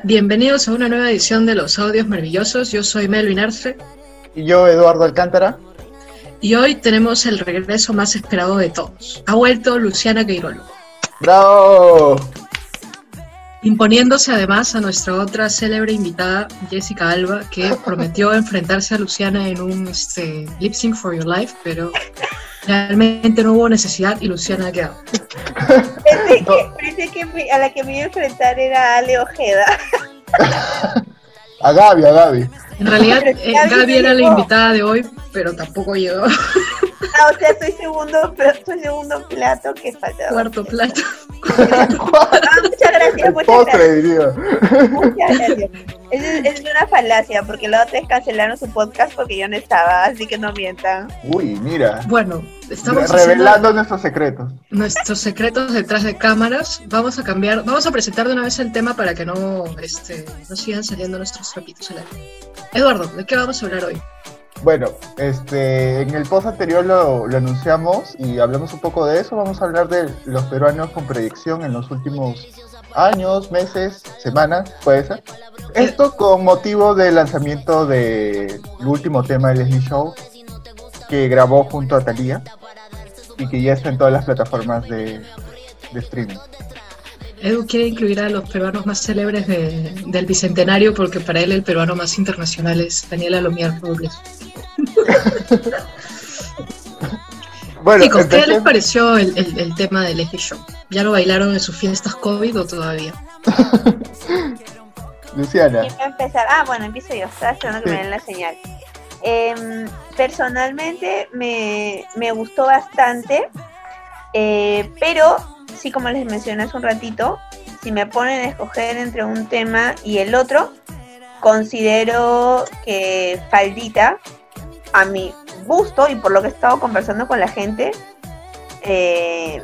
Hola, bienvenidos a una nueva edición de Los Audios Maravillosos. Yo soy Melvin Arce. Y yo, Eduardo Alcántara. Y hoy tenemos el regreso más esperado de todos. Ha vuelto Luciana Queirolo. ¡Bravo! Imponiéndose además a nuestra otra célebre invitada, Jessica Alba, que prometió enfrentarse a Luciana en un este, Lip Sync for Your Life, pero realmente no hubo necesidad y Luciana ha quedado. Pensé que, a la que me iba a enfrentar era Ale Ojeda. a Gaby, a Gaby. En realidad, eh, Gaby era la invitada de hoy, pero tampoco llegó. Ah, o sea, soy segundo, pero soy segundo plato que falta. Cuarto plato. Ah, muchas gracias, muchas gracias. Muchas gracias. Es, es, una falacia, porque la otra vez cancelaron su podcast porque yo no estaba, así que no mientan. Uy, mira. Bueno, estamos revelando nuestros secretos. Nuestros secretos detrás de cámaras. Vamos a cambiar, vamos a presentar de una vez el tema para que no, este, no sigan saliendo nuestros trapitos al aire. Eduardo, ¿de qué vamos a hablar hoy? Bueno, este, en el post anterior lo, anunciamos y hablamos un poco de eso. Vamos a hablar de los peruanos con proyección en los últimos años, meses, semanas, puede ser. Esto con motivo del lanzamiento del último tema de Leslie Show que grabó junto a Thalía y que ya está en todas las plataformas de, de streaming. Edu quiere incluir a los peruanos más célebres del bicentenario porque para él el peruano más internacional es Daniela Lomier Robles. bueno, Chicos, ¿qué les pareció el, tema del Leslie Show? ¿Ya lo bailaron en sus fiestas COVID o todavía? Luciana. ¿Quién va a empezar? Ah, bueno, empiezo yo. Estaba esperando que me den la señal. Em, personalmente me, gustó bastante, eh, pero sí, como les mencioné hace un ratito, si me ponen a escoger entre un tema y el otro, considero que Faldita, a mi gusto y por lo que he estado conversando con la gente, eh,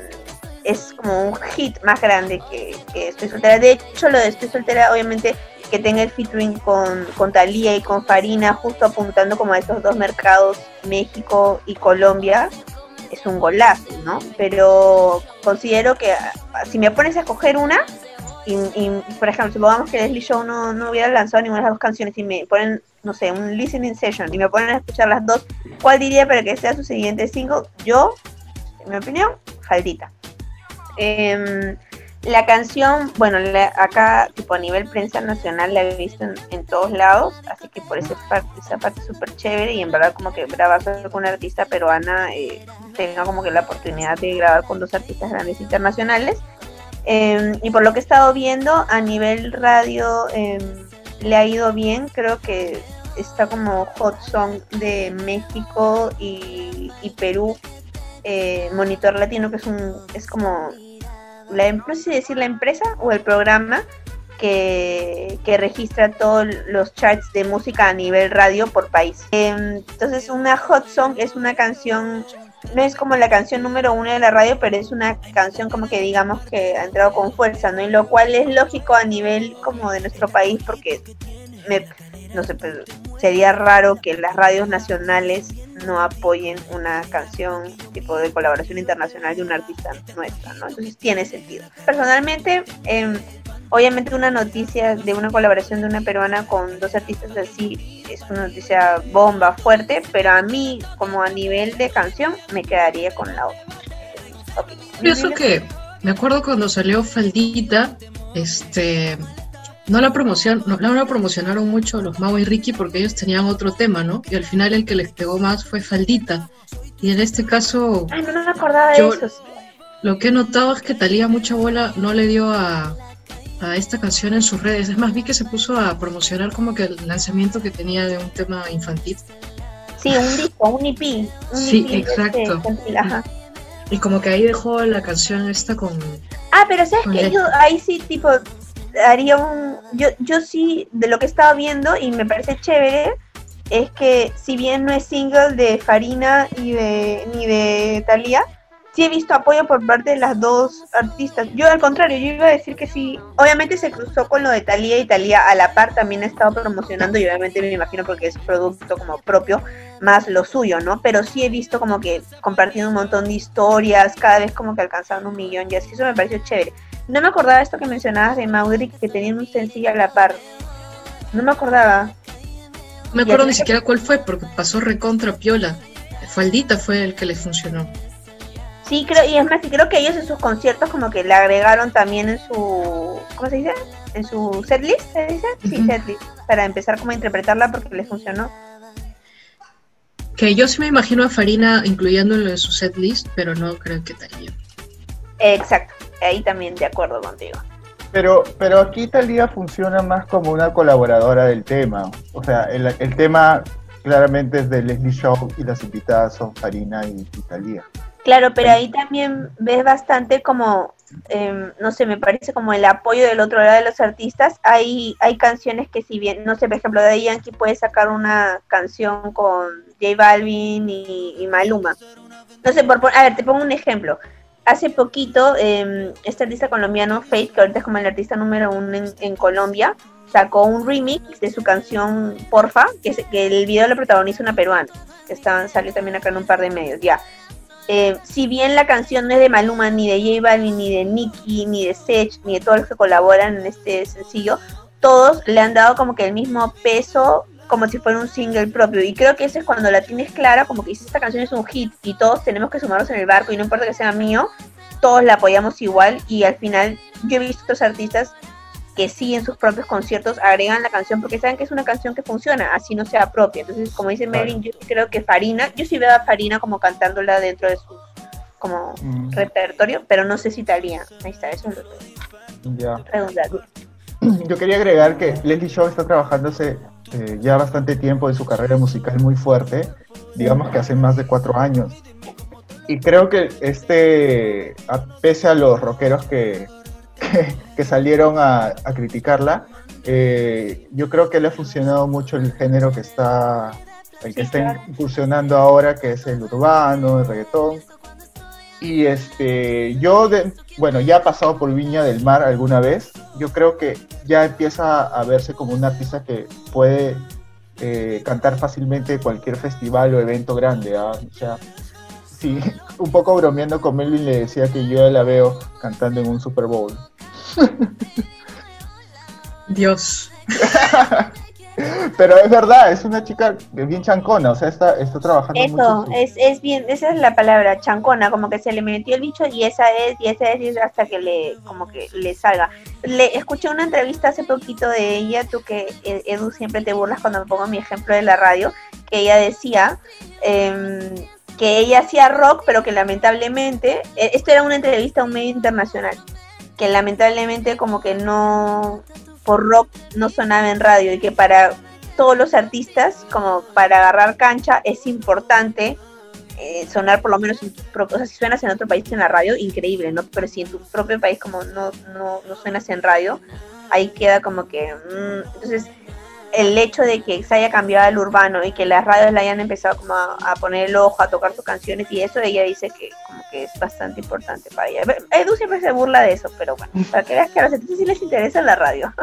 es como un hit más grande que, Estoy Soltera. De hecho, lo de Estoy Soltera, obviamente, que tenga el featuring con, con y con Farina, justo apuntando como a estos dos mercados, México y Colombia, es un golazo, ¿no? Pero considero que ah, si me pones a escoger una, y, por ejemplo, supongamos que Leslie Show no, no hubiera lanzado ninguna de las dos canciones y me ponen, no sé, un listening session y me ponen a escuchar las dos, ¿cuál diría para que sea su siguiente single? Yo, en mi opinión, Faldita. Eh, la canción, bueno, acá tipo a nivel prensa nacional la he visto en, todos lados, así que por esa parte, esa parte súper chévere y en verdad como que grabar con una artista peruana eh, tenga como que la oportunidad de grabar con dos artistas grandes internacionales. Em, y por lo que he estado viendo a nivel radio em, le ha ido bien, creo que está como hot song de México y, Perú, eh, Monitor Latino, que es un es como la, no sé decir la empresa o el programa que, registra todos los charts de música a nivel radio por país. Em, entonces una hot song es una canción, no es como la canción número uno de la radio, pero es una canción como que digamos que ha entrado con fuerza, ¿no? Y lo cual es lógico a nivel como de nuestro país porque me, no sé, pues, sería raro que las radios nacionales no apoyen una canción tipo de colaboración internacional de un artista nuestra, ¿no? Entonces tiene sentido. Personalmente, em, obviamente una noticia de una colaboración de una peruana con dos artistas así es una noticia bomba, fuerte, pero a mí, como a nivel de canción, me quedaría con la otra. Pienso que, me acuerdo cuando salió Faldita, este no la promoción, no, la promocionaron mucho los Mau y Ricky porque ellos tenían otro tema, ¿no? Y al final el que les pegó más fue Faldita. Y en este caso. Ay, no, me acordaba de eso. Lo que he notado es que Talía mucha bola no le dio a, a esta canción en sus redes. Es más, vi que se puso a promocionar como que el lanzamiento que tenía de un tema infantil. Sí, un disco, un EP. sí, este, exacto. y como que ahí dejó la canción esta con. Ah, pero sabes que yo ahí sí, tipo, haría un. Yo, yo sí, de lo que estaba viendo y me parece chévere, es que si bien no es single de Farina y de, ni de Thalía, sí he visto apoyo por parte de las dos artistas. Yo al contrario, yo iba a decir que sí, obviamente se cruzó con lo de Thalía y Thalía a la par también ha estado promocionando y obviamente me imagino porque es producto como propio más lo suyo, ¿no? Pero sí he visto como que compartiendo un montón de historias, cada vez como que alcanzaban un millón y así, eso me pareció chévere. No me acordaba esto que mencionabas de Maudric, que tenían un sencillo a la par. No me acordaba. No me acuerdo ni siquiera cuál fue, porque pasó recontra piola. Faldita fue el que le funcionó. Sí, creo, y es más, y creo que ellos en sus conciertos como que le agregaron también en su, ¿cómo se dice? En su setlist, ¿se dice? Sí, setlist, para empezar como a interpretarla porque les funcionó. Que yo sí me imagino a Farina incluyéndolo en su setlist, pero no creo que Talía. Exacto, ahí también de acuerdo contigo. Pero, pero aquí Talía funciona más como una colaboradora del tema. O sea, el, el tema claramente es de Leslie Shaw y las invitadas son Farina y, y Talía. Claro, pero ahí también ves bastante como, eh, no sé, me parece como el apoyo del otro lado de los artistas. Hay, hay canciones que si bien, no sé, por ejemplo, de Yankee puede sacar una canción con J Balvin y, Maluma. No sé, por, a ver, te pongo un ejemplo. Hace poquito, eh, este artista colombiano, Faith, que ahorita es como el artista número uno en, Colombia, sacó un remix de su canción Porfa, que, que el video lo protagoniza una peruana, que está, salió también acá en un par de medios, ya. Eh, si bien la canción no es de Maluma, ni de J Balvin, ni de Nicki, ni de Sech, ni de todos los que colaboran en este sencillo, todos le han dado como que el mismo peso como si fuera un single propio. Y creo que eso es cuando la tienes clara, como que dices, esta canción es un hit y todos tenemos que sumarnos en el barco y no importa que sea mío, todos la apoyamos igual y al final yo he visto otros artistas que sí en sus propios conciertos agregan la canción porque saben que es una canción que funciona, así no sea propia. Entonces, como dice Merlin, yo creo que Farina, yo sí veo a Farina como cantándola dentro de su como mm. repertorio, pero no sé si Talía. Ahí está, eso es lo que ya. Yo quería agregar que Leslie Shaw está trabajándose eh, ya bastante tiempo en su carrera musical muy fuerte, digamos que hace más de cuatro años. Y creo que este, pese a los rockeros que, que, salieron a, criticarla, eh, yo creo que le ha funcionado mucho el género que está, el que está incursionando ahora, que es el urbano, el reggaetón. Y este, yo, de, bueno, ya he pasado por Viña del Mar alguna vez, yo creo que ya empieza a verse como un artista que puede eh, cantar fácilmente cualquier festival o evento grande. ¿ah? O sea, sí, un poco bromeando con Melvin le decía que yo la veo cantando en un Super Bowl. Dios. Pero es verdad, es una chica bien chancona, o sea, está, está trabajando Eso, es, es bien, esa es la palabra, chancona, como que se le metió el bicho y esa es, y esa es, hasta que le, como que le salga. Le escuché una entrevista hace poquito de ella, tú que eh, Edu siempre te burlas cuando me pongo mi ejemplo de la radio, que ella decía, eh, que ella hacía rock, pero que lamentablemente, eh, esto era una entrevista a un medio internacional, que lamentablemente como que no, por rock no sonaba en radio y que para todos los artistas, como para agarrar cancha, es importante eh, sonar por lo menos en tu propio, o sea, si suenas en otro país en la radio, increíble, ¿no? Pero si en tu propio país como no, no, no suenas en radio, ahí queda como que... Mm, entonces, el hecho de que se haya cambiado al urbano y que las radios le hayan empezado como a, poner el ojo, a tocar sus canciones y eso, ella dice que como que es bastante importante para ella. Edu siempre se burla de eso, pero bueno, para que veas que a los artistas sí les interesa la radio.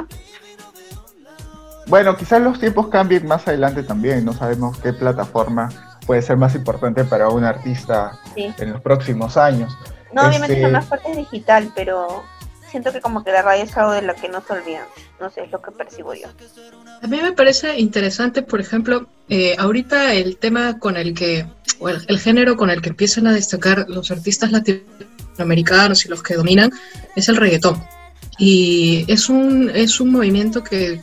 Bueno, quizás los tiempos cambien más adelante también, no sabemos qué plataforma puede ser más importante para un artista en los próximos años. No, obviamente este... lo más fuerte es digital, pero siento que como que la radio es algo de lo que no se olvidan. No sé, es lo que percibo yo. A mí me parece interesante, por ejemplo, eh, ahorita el tema con el que, o el, género con el que empiezan a destacar los artistas latinoamericanos y los que dominan, es el reggaetón. Y es un, es un movimiento que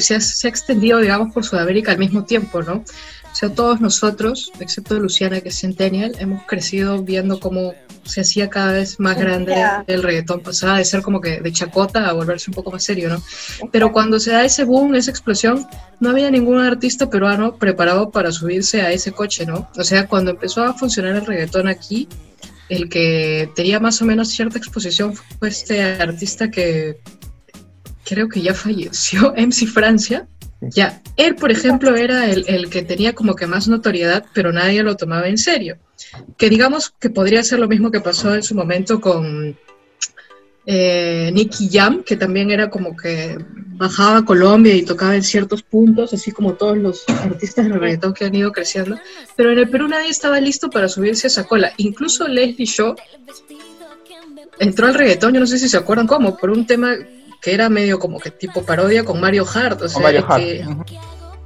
se ha, se ha extendido, digamos, por Sudamérica al mismo tiempo, ¿no? Sea, todos nosotros, excepto Luciana, que es Centennial, hemos crecido viendo cómo se hacía cada vez más grande el reggaetón. Pasaba de ser como que de chacota a volverse un poco más serio, ¿no? Pero cuando se da ese boom, esa explosión, no había ningún artista peruano preparado para subirse a ese coche, ¿no? O sea, cuando empezó a funcionar el reggaetón aquí, el que tenía más o menos cierta exposición fue este artista que creo que ya falleció, MC Francia ya, él, por ejemplo, era el, que tenía como que más notoriedad, pero nadie lo tomaba en serio. Que digamos que podría ser lo mismo que pasó en su momento con eh, Nicky Jam, que también era como que bajaba a Colombia y tocaba en ciertos puntos, así como todos los artistas del reggaetón que han ido creciendo. Pero en el Perú nadie estaba listo para subirse a esa cola. Incluso Leslie Shaw entró al reggaetón, yo no sé si se acuerdan cómo, por un tema que era medio como que tipo parodia con Mario Hart, o sea, Mario Hart. que-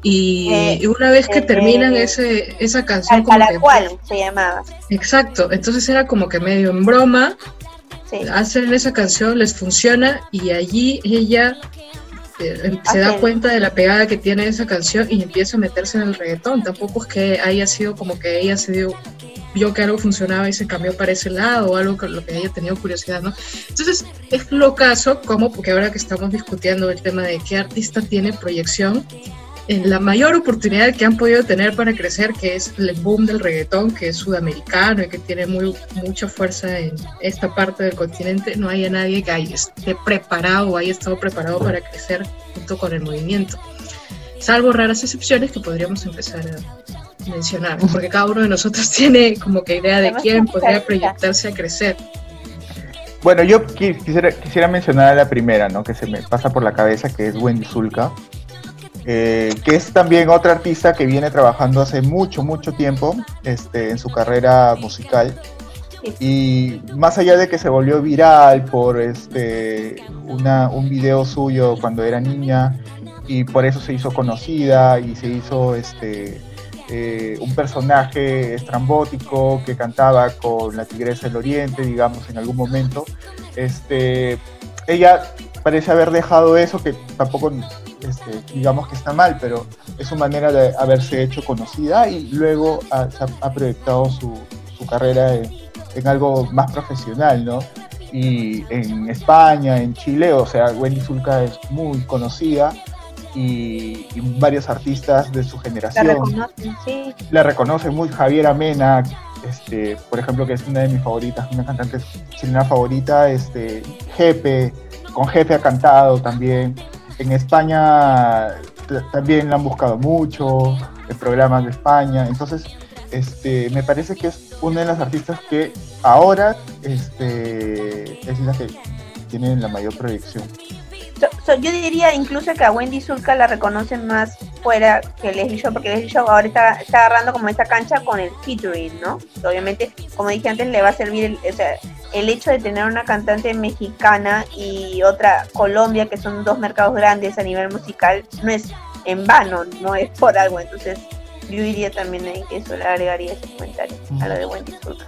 y, Eh, y una vez que eh, terminan eh, ese, esa canción, para que- cual se llamaba. exacto, entonces era como que medio en broma, Sí. hacen esa canción, les funciona y allí ella em- se da cuenta de la pegada que tiene esa canción y empieza a meterse en el reggaetón. Tampoco es que haya sido como que ella se dio, vio que algo funcionaba y se cambió para ese lado o algo con lo que haya tenido curiosidad, ¿no? Entonces es lo caso como, porque ahora que estamos discutiendo el tema de qué artista tiene proyección, en la mayor oportunidad que han podido tener para crecer, que es el boom del reggaetón, que es sudamericano y que tiene muy, mucha fuerza en esta parte del continente, no haya nadie que haya, esté preparado o haya estado preparado para crecer junto con el movimiento. Salvo raras excepciones que podríamos empezar a mencionar, porque cada uno de nosotros tiene como que idea de quién podría proyectarse a crecer. Bueno, yo qui- quisiera, quisiera mencionar a la primera, ¿no? Que se me pasa por la cabeza, que es Wendy Zulka, eh, que es también otra artista que viene trabajando hace mucho, mucho tiempo este, en su carrera musical. Y más allá de que se volvió viral por este, una, un video suyo cuando era niña y por eso se hizo conocida y se hizo este, eh, un personaje estrambótico que cantaba con la Tigresa del Oriente, digamos, en algún momento. Este, ella parece haber dejado eso, que tampoco este, digamos que está mal, pero es su manera de haberse hecho conocida y luego ha, ha proyectado su, su carrera en, en, algo más profesional, ¿no? Y en España, en Chile, o sea, Wendy Zulka es muy conocida y, y varios artistas de su generación La reconocen, sí. la reconocen muy Javier Amena, este, por ejemplo, que es una de mis favoritas, una cantante chilena favorita, este, Jepe, con Jefe ha cantado también. En España también la han buscado mucho, en programas de España. Entonces, este, me parece que es una de las artistas que ahora este, es la que tiene la mayor proyección. So, so, yo diría incluso que a Wendy Zulka la reconocen más fuera que Leslie Show, porque Leslie Show ahora está, está agarrando como esa cancha con el featuring, ¿no? Obviamente, como dije antes, le va a servir el, o sea, el hecho de tener una cantante mexicana y otra Colombia, que son dos mercados grandes a nivel musical, no es en vano, no es por algo. Entonces, yo diría también que eso le agregaría ese comentario a lo de Wendy Zulka.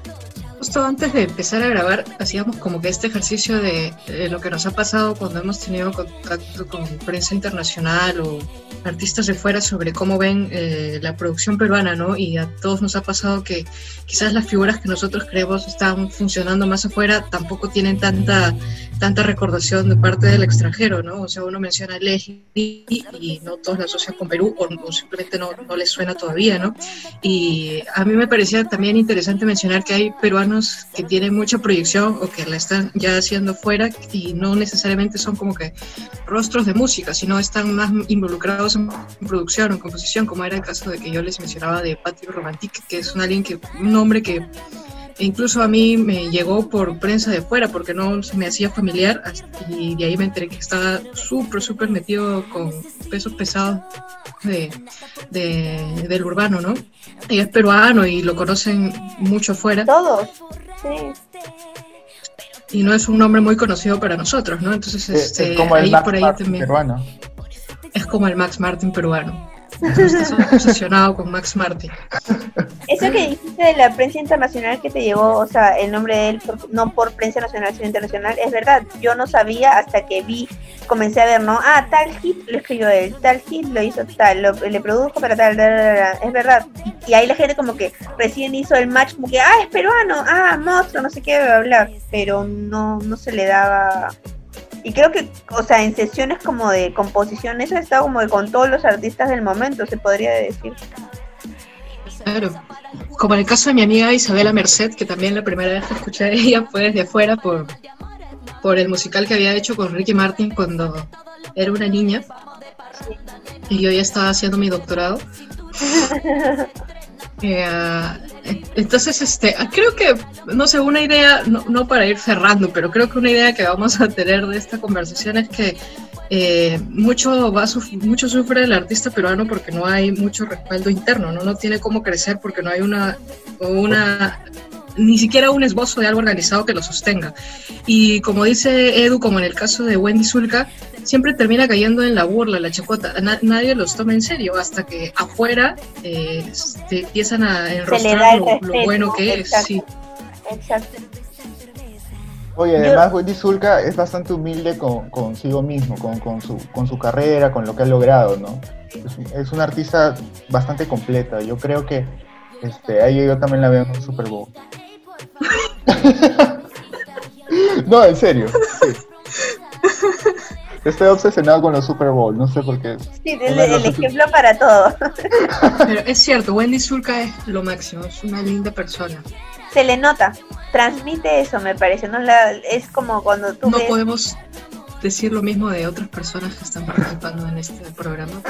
Justo antes de empezar a grabar, hacíamos como que este ejercicio de, de, lo que nos ha pasado cuando hemos tenido contacto con prensa internacional o artistas de fuera sobre cómo ven eh, la producción peruana, ¿no? Y a todos nos ha pasado que quizás las figuras que nosotros creemos están funcionando más afuera tampoco tienen tanta, tanta recordación de parte del extranjero, ¿no? O sea, uno menciona a Leslie y no todos la asocian con Perú o, o simplemente no, no les suena todavía, ¿no? Y a mí me parecía también interesante mencionar que hay peruanos que tienen mucha proyección o que la están ya haciendo fuera y no necesariamente son como que rostros de música, sino están más involucrados en producción o en composición, como era el caso de que yo les mencionaba de Patrick Romantic, que es un alguien que, un hombre que incluso a mí me llegó por prensa de fuera porque no se me hacía familiar y de ahí me enteré que estaba súper, súper metido con pesos pesados de, de, del urbano, ¿no? Y es peruano y lo conocen mucho afuera. Todos, sí. Y no es un nombre muy conocido para nosotros, ¿no? Entonces, este, es como el ahí Max por ahí Martin también. peruano. Es como el Max Martin peruano. Estás obsesionado con Max Martin. Eso que dijiste de la prensa internacional que te llevó, o sea, el nombre de él, por, no por prensa nacional, sino internacional, es verdad. Yo no sabía hasta que vi, comencé a ver, ¿no? Ah, tal hit lo escribió él, tal hit lo hizo tal, lo, le produjo para tal, tal, tal, tal, es verdad. Y, y, ahí la gente como que recién hizo el match, como que, ah, es peruano, ah, monstruo, no sé qué, bla, bla, pero no, no se le daba y creo que, o sea, en sesiones como de composición, eso estado como que con todos los artistas del momento, se podría decir. Claro, como en el caso de mi amiga Isabela Merced, que también la primera vez que escuché de ella fue desde afuera por, por el musical que había hecho con Ricky Martin cuando era una niña. Y yo ya estaba haciendo mi doctorado. Eh, entonces, este, creo que, no sé, una idea, no, para ir cerrando, pero creo que una idea que vamos a tener de esta conversación es que eh, mucho, va mucho sufre el artista peruano porque no hay mucho respaldo interno, ¿no? no tiene cómo crecer porque no hay una, una ni siquiera un esbozo de algo organizado que lo sostenga. Y como dice Edu, como en el caso de Wendy Zulka, siempre termina cayendo en la burla, la chacota. nadie los toma en serio hasta que afuera eh, empiezan a enrostrar lo, bueno que es. Sí. Exacto. Oye, además Wendy Zulka es bastante humilde con, consigo mismo, con, con, su, con su carrera, con lo que ha logrado, ¿no? Es, una artista bastante completa. Yo creo que este, ahí yo también la veo en un Super Bowl. no, en serio. Estoy obsesionado con los Super Bowl, no sé por qué. Sí, el, el ejemplo para todo. Pero es cierto, Wendy Zulka es lo máximo, es una linda persona. Se le nota, transmite eso, me parece. No la, es como cuando tú. No podemos decir lo mismo de otras personas que están participando en este programa.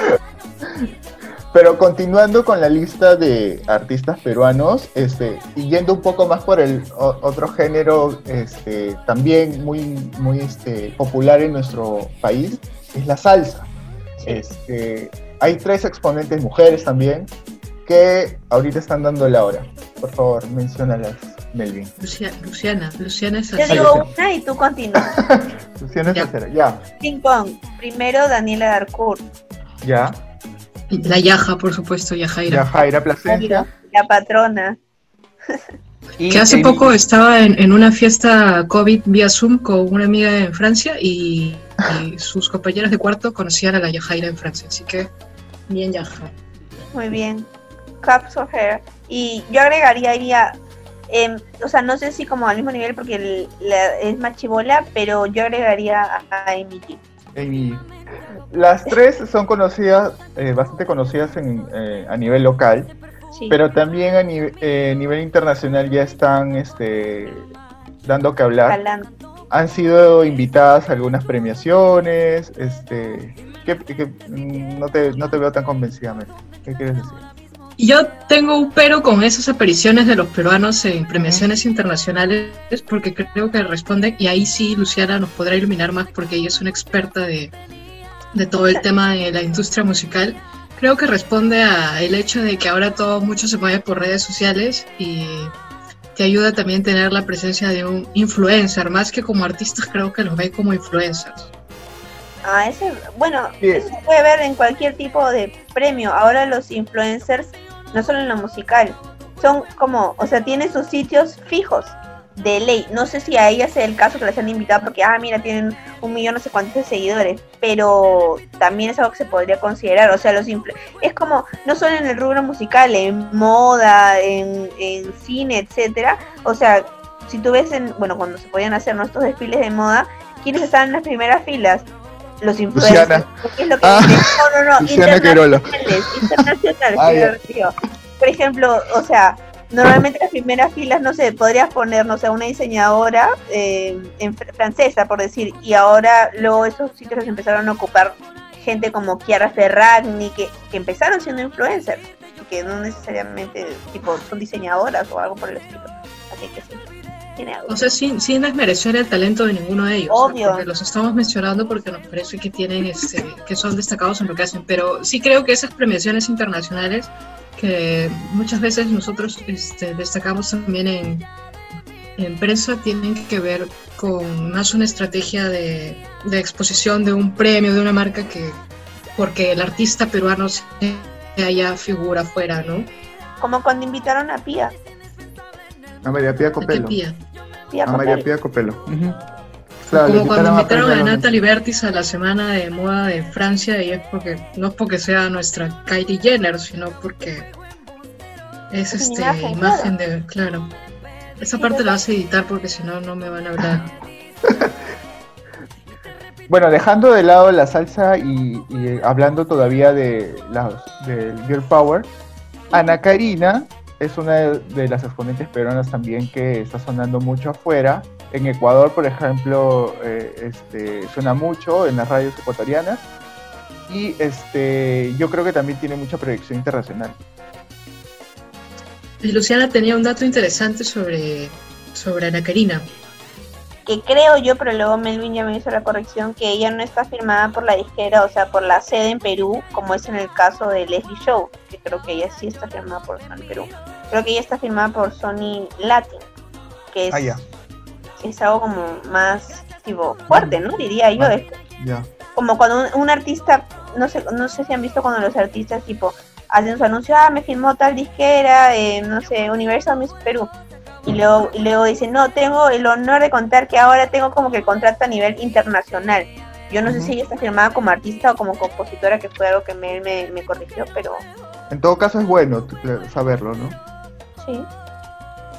Pero continuando con la lista de artistas peruanos, este, y yendo un poco más por el otro género, este, también muy, muy este, popular en nuestro país, es la salsa. Este, hay tres exponentes mujeres también que ahorita están dando la hora. Por favor, menciónalas, Melvin. Luciana, Luciana es Yo digo una y tú continúas. Luciana es ya. ya. Ping pong. Primero Daniela Darcourt. Ya. La Yaja, por supuesto, Yajaira. Yajaira Plasencia. La patrona. que hace poco estaba en, una fiesta COVID vía Zoom con una amiga en Francia y, sus compañeras de cuarto conocían a la Yajaira en Francia, así que bien Yaja. Muy bien. Cups of Hair. Y yo agregaría ahí a, em, o sea, no sé si como al mismo nivel porque es más chivola, pero yo agregaría a, Amy Amy las tres son conocidas, eh, bastante conocidas en, eh, a nivel local, pero también a eh, nivel internacional ya están este, dando que hablar. Han sido invitadas a algunas premiaciones, este, que, mm, no, te, no te veo tan convencidamente. ¿Qué quieres decir? Yo tengo un pero con esas apariciones de los peruanos en premiaciones internacionales porque creo que responden, y ahí sí Luciana nos podrá iluminar más porque ella es una experta de, de todo el tema de la industria musical, creo que responde a el hecho de que ahora todo mucho se mueve por redes sociales y te ayuda también tener la presencia de un influencer, más que como artistas creo que los ven como influencers. Ah, ese, bueno, eso se puede ver en cualquier tipo de premio. Ahora los influencers, no solo en lo musical, son como, o sea, tienen sus sitios fijos de ley. No sé si a ella sea el caso que las han invitado porque, ah, mira, tienen un millón no sé cuántos de seguidores, pero también es algo que se podría considerar. O sea, los es como, no solo en el rubro musical, en moda, en, cine, etcétera. O sea, si tú ves, en, bueno, cuando se podían hacer nuestros desfiles de moda, ¿quiénes estaban en las primeras filas? Los influencers. Es lo que ah, no, no, no, internacionales, internacionales, ah, Por ejemplo, o sea, Normalmente las primeras filas, no sé, podrías ponernos a una diseñadora eh, en francesa, por decir, y ahora luego esos sitios los empezaron a ocupar gente como Chiara Ferragni, que, que empezaron siendo influencers, que no necesariamente tipo son diseñadoras o algo por el estilo. Así que sí. O sea, sin, sin desmerecer el talento de ninguno de ellos. Obvio. los estamos mencionando porque nos parece que tienen este, que son destacados en lo que hacen. Pero sí creo que esas premiaciones internacionales que muchas veces nosotros este, destacamos también en, en, prensa tienen que ver con más una estrategia de, de, exposición de un premio, de una marca que porque el artista peruano se haya figura afuera, ¿no? Como cuando invitaron a Pía. A María Pía Copelo. a María Pía Copelo. Como cuando invitaron a, Natalie Bertis a la semana de moda de Francia y es porque no es porque sea nuestra Kylie Jenner, sino porque es, este imagen, de claro. Esa parte la vas a editar porque si no no me van a hablar. bueno, dejando de lado la salsa y, hablando todavía de las del Girl Power, Ana Karina es una de las exponentes peruanas también que está sonando mucho afuera en Ecuador, por ejemplo, eh, este, suena mucho en las radios ecuatorianas y este, yo creo que también tiene mucha proyección internacional. Luciana tenía un dato interesante sobre, sobre Ana Karina. Que creo yo, pero luego Melvin ya me hizo la corrección, que ella no está firmada por la disquera, o sea, por la sede en Perú, como es en el caso de Leslie Show, que creo que ella sí está firmada por Sony Perú. Creo que ella está firmada por Sony Latin que es, Ah, es algo como más tipo fuerte, ¿no? Diría yo. Ah. como cuando un, un artista, no sé, no sé si han visto cuando los artistas tipo hacen su anuncio, ah, me firmó tal disquera, eh, no sé, Universal Music Perú. Y luego, y luego dicen, no, tengo el honor de contar que ahora tengo como que el contrato a nivel internacional. Yo no sé si ella está firmada como artista o como compositora, que fue algo que me, me, me corrigió, pero En todo caso es bueno t- saberlo, ¿no? sí.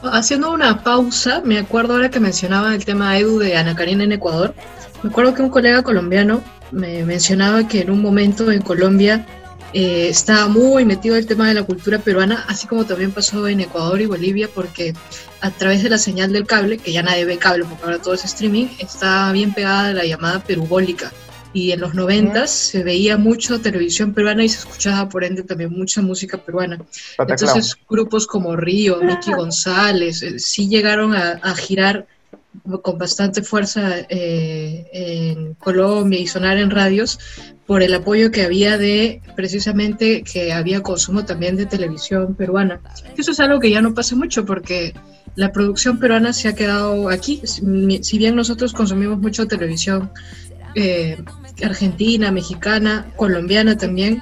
Haciendo una pausa, me acuerdo ahora que mencionaba el tema Edu de Ana Karina en Ecuador. Me acuerdo que un colega colombiano me mencionaba que en un momento en Colombia eh, estaba muy metido el tema de la cultura peruana, así como también pasó en Ecuador y Bolivia, porque a través de la señal del cable, que ya nadie ve cable porque ahora todo es streaming, está bien pegada la llamada perubólica. Y en los noventas se veía mucho televisión peruana y se escuchaba por ende también mucha música peruana. Pataclao. Entonces grupos como Río, Miki González, eh, sí llegaron a, a girar con bastante fuerza eh, en Colombia y sonar en radios por el apoyo que había de precisamente que había consumo también de televisión peruana. Eso es algo que ya no pasa mucho porque la producción peruana se ha quedado aquí. Si bien nosotros consumimos mucho televisión eh, argentina, mexicana, colombiana también,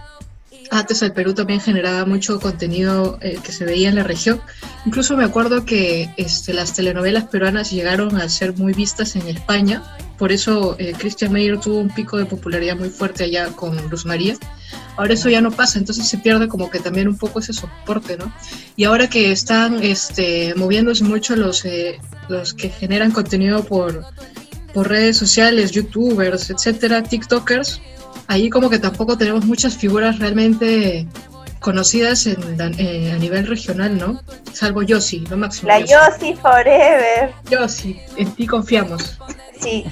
antes el Perú también generaba mucho contenido eh, que se veía en la región. Incluso me acuerdo que este, las telenovelas peruanas llegaron a ser muy vistas en España. Por eso eh, Christian Meyer tuvo un pico de popularidad muy fuerte allá con Luz María. Ahora eso ya no pasa, entonces se pierde como que también un poco ese soporte, ¿no? Y ahora que están este, moviéndose mucho los, eh, los que generan contenido por, por redes sociales, youtubers, etcétera, tiktokers, ahí como que tampoco tenemos muchas figuras realmente conocidas en, eh, a nivel regional, ¿no? Salvo Yossi, lo máximo. La Yossi Forever. Yossi, en ti confiamos. Sí.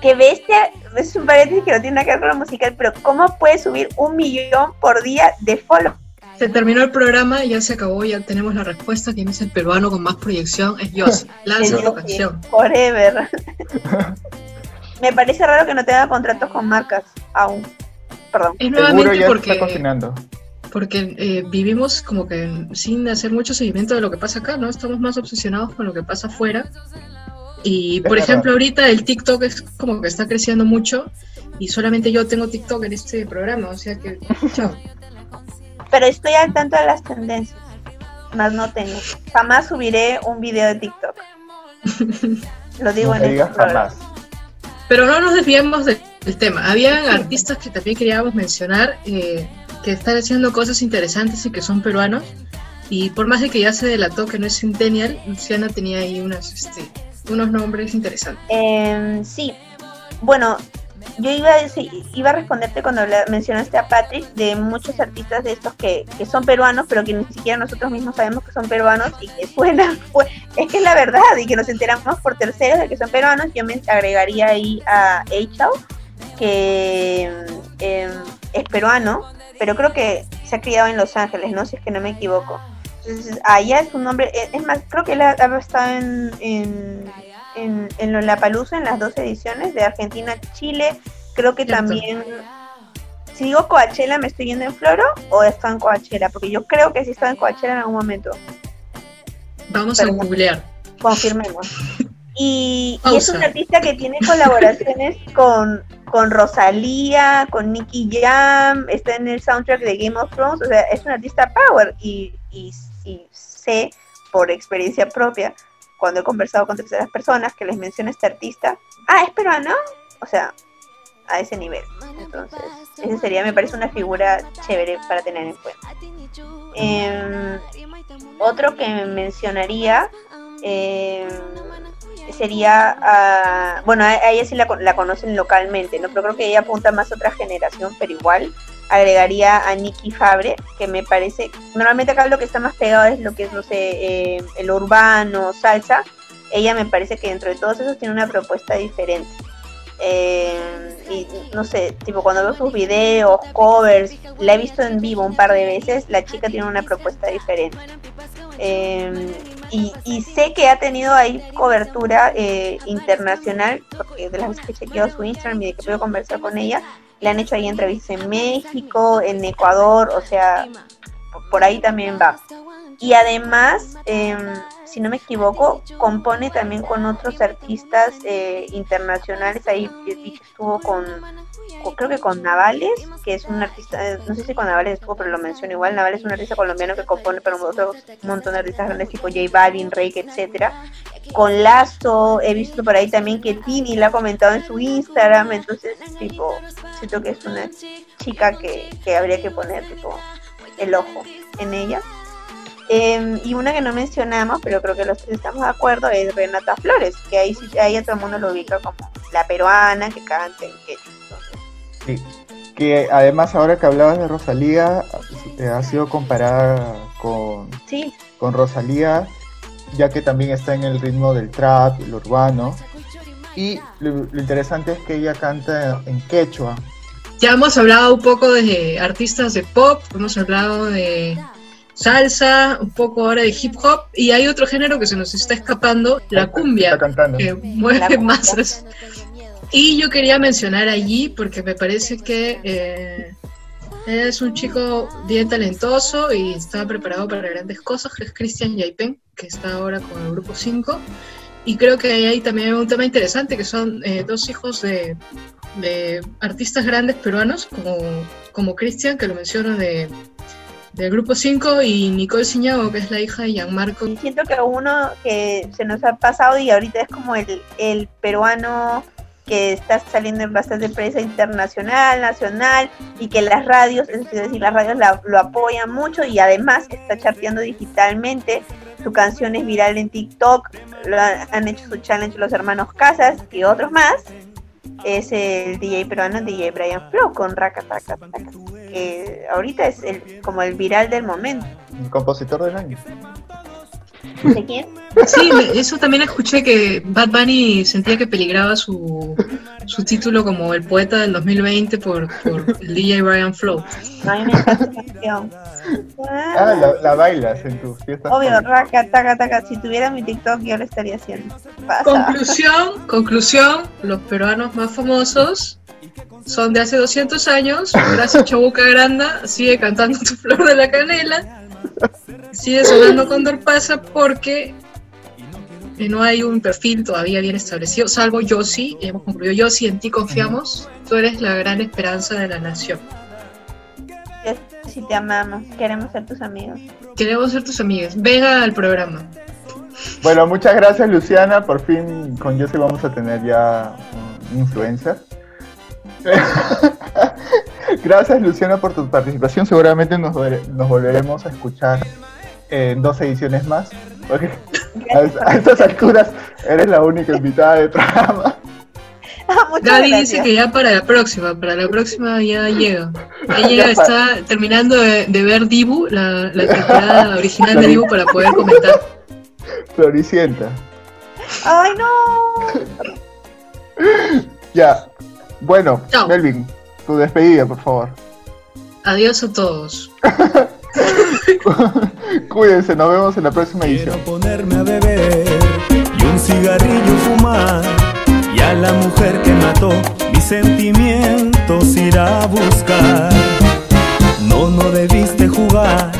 Qué bestia, es un paréntesis que no tiene nada que ver con lo musical, pero ¿cómo puede subir un millón por día de follow? Se terminó el programa, ya se acabó, ya tenemos la respuesta. ¿Quién es el peruano con más proyección? Es Yossi. Lanza tu canción. Forever. Me parece raro que no tenga contratos con marcas aún. Perdón. Es Seguro nuevamente ya porque, está cocinando. porque eh, vivimos como que sin hacer mucho seguimiento de lo que pasa acá, ¿no? Estamos más obsesionados con lo que pasa afuera. Y Es por verdad. ejemplo, ahorita el TikTok es como que está creciendo mucho y solamente yo tengo TikTok en este programa, o sea que chao. Pero estoy al tanto de las tendencias. Más no tengo. Jamás subiré un video de TikTok. Lo digo No en este digas programa. Pero no nos desviemos de- del tema. Habían artistas que también queríamos mencionar eh, que están haciendo cosas interesantes y que son peruanos. Y por más de que ya se delató que no es Centennial, Luciana tenía ahí unas, este, unos nombres interesantes. Em, sí, bueno, yo iba a, decir- iba a responderte cuando mencionaste a Patrick de muchos artistas de estos que, que son peruanos, pero que ni siquiera nosotros mismos sabemos que son peruanos y que suenan, pues, es que es la verdad y que nos enteramos por terceros de que son peruanos. Yo me agregaría ahí a Eichau, que em, es peruano, pero creo que se ha criado en Los Ángeles, ¿no? Si es que no me equivoco. Entonces, allá es un nombre, es- es más, creo que él ha, ha estado en, en, en, en Lollapalooza en las dos ediciones de Argentina, Chile, creo que Cierto. también, si digo Coachella, ¿me estoy yendo en Floro o está en Coachella? Porque yo creo que sí está en Coachella en algún momento, Vamos a googlear. confirmemos. Y, y es un artista que tiene colaboraciones con, con Rosalía, con Nicky Jam, está en el soundtrack de Game of Thrones, o sea, es un artista power y, y, y sé por experiencia propia, cuando he conversado con terceras personas que les menciona este artista, ah, es peruano, o sea, a ese nivel. Entonces, ese sería, me parece una figura chévere para tener en cuenta. Em, otro que mencionaría eh, sería, ah, bueno, a, a ella sí la, la conocen localmente, ¿no? Pero creo que ella apunta más a otra generación, pero igual agregaría a Nicky Fabre, que me parece, normalmente acá lo que está más pegado es lo que es, no sé, eh, el urbano, salsa. Ella me parece que dentro de todos esos tiene una propuesta diferente. Eh, y no sé, tipo cuando veo sus videos, covers, la he visto en vivo un par de veces, la chica tiene una propuesta diferente. Eh, y, y sé que ha tenido ahí cobertura eh, internacional, porque de las veces que he chequeado su Instagram y de que puedo conversar con ella, le han hecho ahí entrevistas en México, en Ecuador, o sea, por ahí también va. Y además, em, si no me equivoco, compone también con otros artistas eh, internacionales. Ahí estuvo con, creo que con Navales, que es un artista, eh, no sé si con Navales estuvo, pero lo menciono igual. Navales es un artista colombiano que compone para otro montón de artistas grandes tipo J Balvin, Rake, etcétera. Con Lazo, he visto por ahí también que Tini la ha comentado en su Instagram, entonces, tipo, siento que es una chica que, que habría que poner, tipo, el ojo en ella. Em, y una que no mencionamos, pero creo que los tres estamos de acuerdo, es Renata Flores, que ahí, ahí a todo el mundo lo ubica como la peruana que canta en Sí, que además ahora que hablabas de Rosalía, eh, ha sido comparada con, sí. con Rosalía, ya que también está en el ritmo del trap, el urbano. Y lo, lo interesante es que ella canta en quechua. Ya hemos hablado un poco de artistas de pop, hemos hablado de salsa, un poco ahora de hip hop, y hay otro género que se nos está escapando, la cumbia, que mueve masas. Y yo quería mencionar allí, porque me parece que eh, es un chico bien talentoso y está preparado para grandes cosas, que es Christian Yaipen, que está ahora con el grupo 5. Y creo que hay también un tema interesante, que son eh, dos hijos de, de, artistas grandes peruanos, como, como Christian, que lo menciono de del grupo 5 y Nicole Ciñago, que es la hija de Gianmarco. Siento que uno que se nos ha pasado y ahorita es como el, el peruano que está saliendo en bastante prensa internacional, nacional, y que las radios, es decir, las radios lo apoyan mucho y además está charteando digitalmente. Su canción es viral en TikTok, han hecho su challenge los hermanos Casas y otros más es el DJ peruano DJ Brian Flow con Raka que ahorita es el, como el viral del momento. El compositor del año. ¿De quién? Sí, eso también escuché que Bad Bunny sentía que peligraba su, su título como el poeta del 2020 por, por el DJ Brian Flow. Ah, la, la, bailas en tu fiesta. Obvio, raca, taca, taca. Si tuviera mi TikTok, yo lo estaría haciendo. Conclusión, conclusión, los peruanos más famosos son de hace 200 años. Gracias, Chabuca Granda sigue cantando Tu Flor de la Canela. Sigue sonando Condor Pasa porque no hay un perfil todavía bien establecido, salvo Yossi, hemos concluido, Yossi, en ti confiamos, tú eres la gran esperanza de la nación. Si te amamos, queremos ser tus amigos. Queremos ser tus amigos, venga al programa. Bueno, muchas gracias Luciana, por fin con Yossi vamos a tener ya un influencer. gracias Luciana por tu participación, seguramente nos, nos volveremos a escuchar en dos ediciones más. A, estas alturas eres la única invitada del programa. Gaby dice que ya para la próxima, para la próxima ya llega. Ya llega, está terminando de, ver Dibu, la, la temporada original de Dibu para poder comentar. Floricienta. ¡Ay, no! ya. Bueno, Melvin, tu despedida, por favor. Adiós a todos. Cuídense, nos vemos en la próxima edición. Quiero ponerme a beber y un cigarrillo fumar. Y a la mujer que mató mis sentimientos ir a buscar. No, no debiste jugar